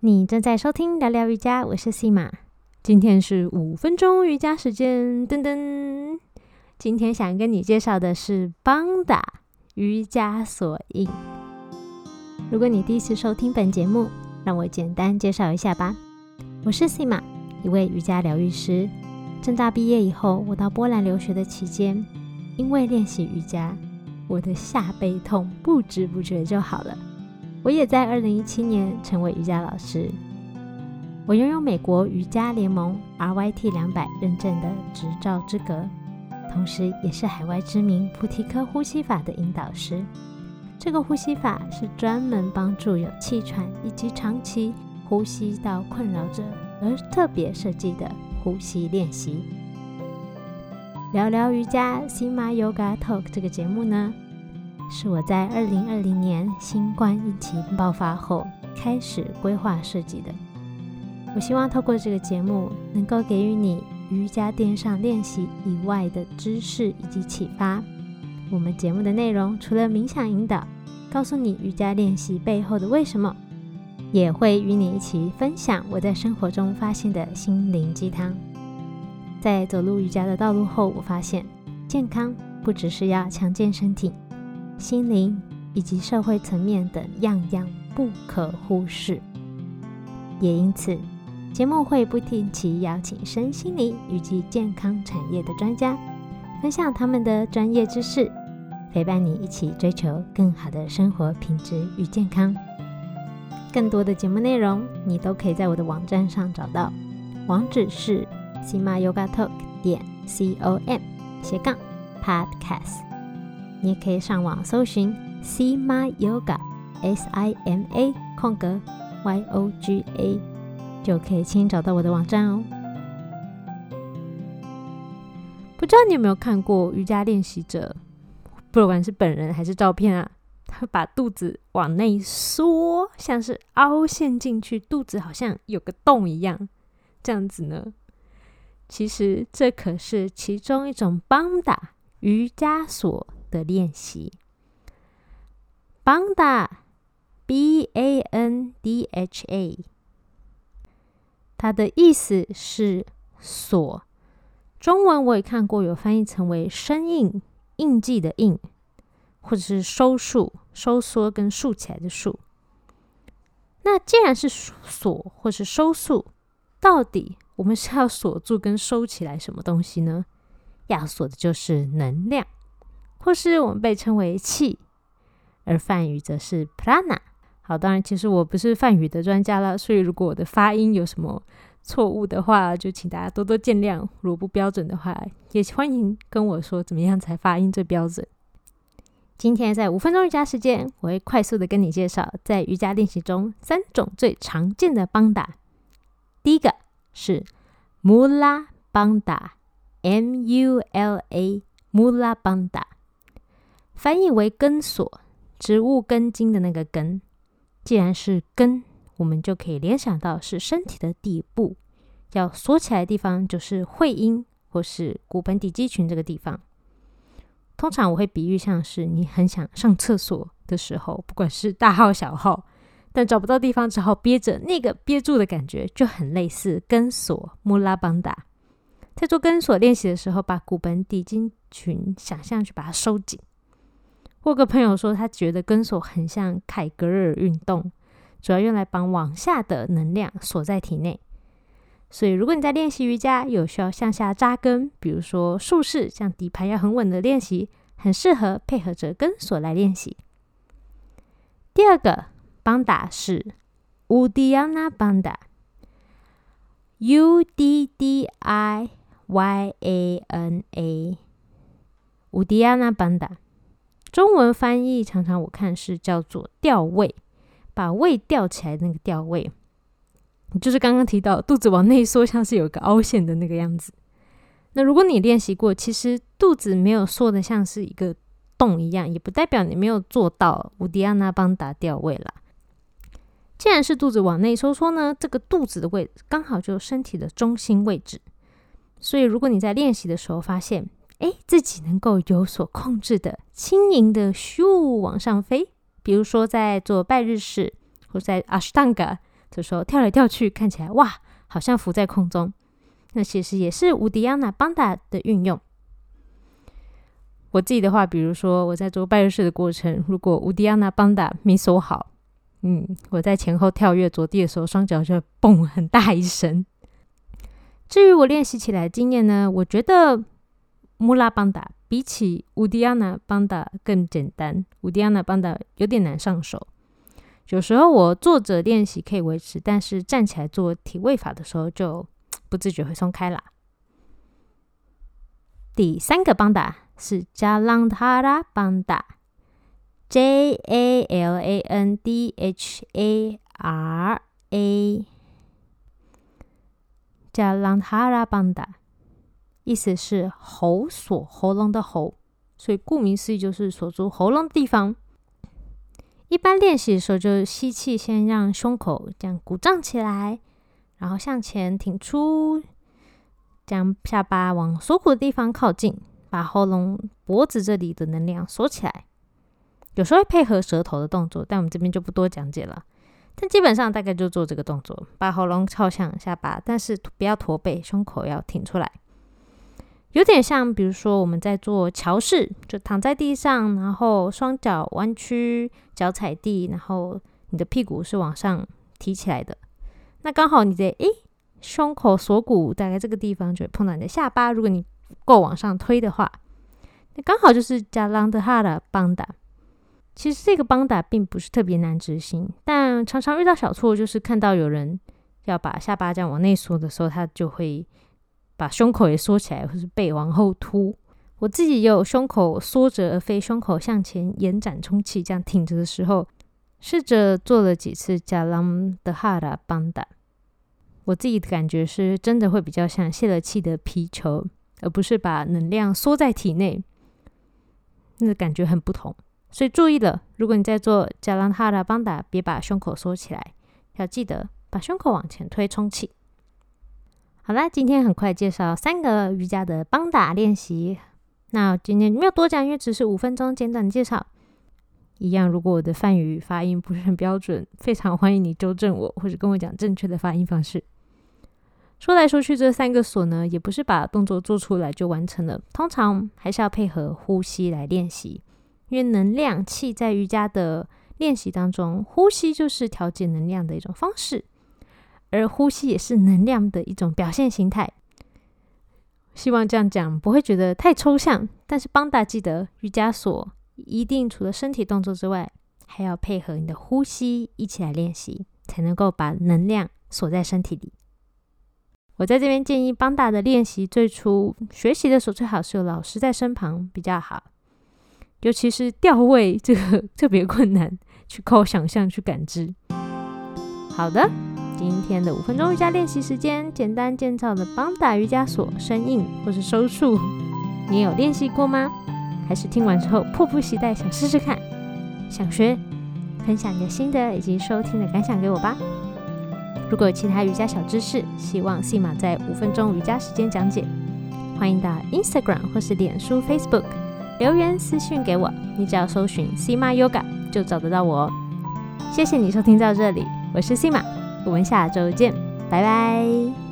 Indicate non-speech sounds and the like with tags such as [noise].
你正在收听聊聊瑜伽，我是西马。今天是五分钟瑜伽时间，噔噔。今天想跟你介绍的是邦达瑜伽锁印。如果你第一次收听本节目，让我简单介绍一下吧。我是西马，一位瑜伽疗愈师。正大毕业以后，我到波兰留学的期间，因为练习瑜伽，我的下背痛不知不觉就好了。我也在二零一七年成为瑜伽老师。我拥有美国瑜伽联盟 RYT 两百认证的执照资格，同时也是海外知名菩提科呼吸法的引导师。这个呼吸法是专门帮助有气喘以及长期呼吸道困扰者而特别设计的呼吸练习。聊聊瑜伽 Sima Yoga Talk 这个节目呢？是我在二零二零年新冠疫情爆发后开始规划设计的。我希望透过这个节目，能够给予你瑜伽垫上练习以外的知识以及启发。我们节目的内容除了冥想引导，告诉你瑜伽练习背后的为什么，也会与你一起分享我在生活中发现的心灵鸡汤。在走入瑜伽的道路后，我发现健康不只是要强健身体。心灵以及社会层面等样样不可忽视，也因此，节目会不定期邀请身心灵以及健康产业的专家，分享他们的专业知识，陪伴你一起追求更好的生活品质与健康。更多的节目内容，你都可以在我的网站上找到，网址是 sima yoga talk 点 c o m 斜杠 podcast。你也可以上网搜寻 Sima Yoga，S I M A 空格 Y O G A，就可以轻易找到我的网站哦。不知道你有没有看过瑜伽练习者，不管是本人还是照片啊，他把肚子往内缩，像是凹陷进去，肚子好像有个洞一样，这样子呢？其实这可是其中一种邦达瑜伽所。的练习，Banda，B A N D H A，它的意思是锁。中文我也看过，有翻译成为生硬、印记的印，或者是收束、收缩跟竖起来的竖。那既然是锁或是收束，到底我们是要锁住跟收起来什么东西呢？要锁的就是能量。或是我们被称为气，而梵语则是 prana。好，当然，其实我不是梵语的专家了，所以如果我的发音有什么错误的话，就请大家多多见谅。如果不标准的话，也欢迎跟我说怎么样才发音最标准。今天在五分钟瑜伽时间，我会快速的跟你介绍在瑜伽练习中三种最常见的邦达。第一个是 mula 邦达，M U L A mula 邦达。翻译为根锁，植物根茎的那个根。既然是根，我们就可以联想到是身体的底部，要锁起来的地方就是会阴或是骨盆底肌群这个地方。通常我会比喻像是你很想上厕所的时候，不管是大号小号，但找不到地方，只好憋着，那个憋住的感觉就很类似根锁穆拉邦达。在做根锁练习的时候，把骨盆底肌群想象去把它收紧。我个朋友说，他觉得跟锁很像凯格尔运动，主要用来帮往下的能量锁在体内。所以，如果你在练习瑜伽，有需要向下扎根，比如说竖式，像底盘要很稳的练习，很适合配合着跟锁来练习。第二个邦达是乌迪亚纳邦达，U D D I Y A N A，乌迪亚纳邦达。中文翻译常常我看是叫做吊位，把胃吊起来那个吊位，就是刚刚提到肚子往内缩，像是有个凹陷的那个样子。那如果你练习过，其实肚子没有缩的像是一个洞一样，也不代表你没有做到乌迪亚纳邦达吊位啦。既然是肚子往内收缩呢，这个肚子的位置刚好就是身体的中心位置，所以如果你在练习的时候发现。哎，自己能够有所控制的，轻盈的咻往上飞。比如说，在做拜日式或在阿斯汤嘎这时候跳来跳去，看起来哇，好像浮在空中。那其实也是乌迪亚娜邦达的运用。我自己的话，比如说我在做拜日式的过程，如果乌迪亚娜邦达没锁好，嗯，我在前后跳跃着地的时候，双脚就嘣很大一声。至于我练习起来经验呢，我觉得穆拉邦达比起乌迪亚娜邦达更简单，乌迪亚娜邦达有点难上手。有时候我坐着练习可以维持，但是站起来做体位法的时候就不自觉会松开啦。第三个邦达是加朗塔拉邦达，J A L A N D H A R A，加朗塔拉邦达，意思是喉锁喉咙的喉，所以顾名思义就是锁住喉咙的地方。一般练习的时候，就是吸气，先让胸口这样鼓胀起来，然后向前挺出，将下巴往锁骨的地方靠近，把喉咙、脖子这里的能量锁起来。有时候会配合舌头的动作，但我们这边就不多讲解了。但基本上大概就做这个动作，把喉咙靠向下巴，但是不要驼背，胸口要挺出来。有点像，比如说我们在做桥式，就躺在地上，然后双脚弯曲，脚踩地，然后你的屁股是往上提起来的。那刚好你的诶胸口锁骨大概这个地方就会碰到你的下巴。如果你够往上推的话，那刚好就是加朗德哈的邦达。其实这个邦达并不是特别难执行，但常常遇到小错，就是看到有人要把下巴这样往内缩的时候，他就会。把胸口也缩起来，或是背往后凸。我自己有胸口缩着而非胸口向前延展充气，这样挺着的时候，试着做了几次加朗的哈拉邦达。我自己的感觉是真的会比较像泄了气的皮球，而不是把能量缩在体内，那个感觉很不同。所以注意了，如果你在做加朗哈拉邦达，别把胸口缩起来，要记得把胸口往前推充气。好啦，今天很快介绍三个瑜伽的邦达练习。那今天没有多讲，因为只是五分钟简短介绍。一样，如果我的梵语发音不是很标准，非常欢迎你纠正我，或者跟我讲正确的发音方式。说来说去，这三个锁呢，也不是把动作做出来就完成了，通常还是要配合呼吸来练习。因为能量气在瑜伽的练习当中，呼吸就是调节能量的一种方式。而呼吸也是能量的一种表现形态。希望这样讲不会觉得太抽象。但是邦达记得，瑜伽锁一定除了身体动作之外，还要配合你的呼吸一起来练习，才能够把能量锁在身体里。我在这边建议邦达的练习，最初学习的时候最好是有老师在身旁比较好，尤其是调位这个 [laughs] 特别困难，去靠想象去感知。好的。今天的五分钟瑜伽练习时间，简单建造的邦达瑜伽锁生硬或是收束，你有练习过吗？还是听完之后迫不及待想试试看？想学，分享你的心得以及收听的感想给我吧。如果有其他瑜伽小知识，希望 C 马在五分钟瑜伽时间讲解，欢迎到 Instagram 或是脸书 Facebook 留言私讯给我，你只要搜寻 C 马 Yoga 就找得到我哦。谢谢你收听到这里，我是 C 马。我们下周见，拜拜。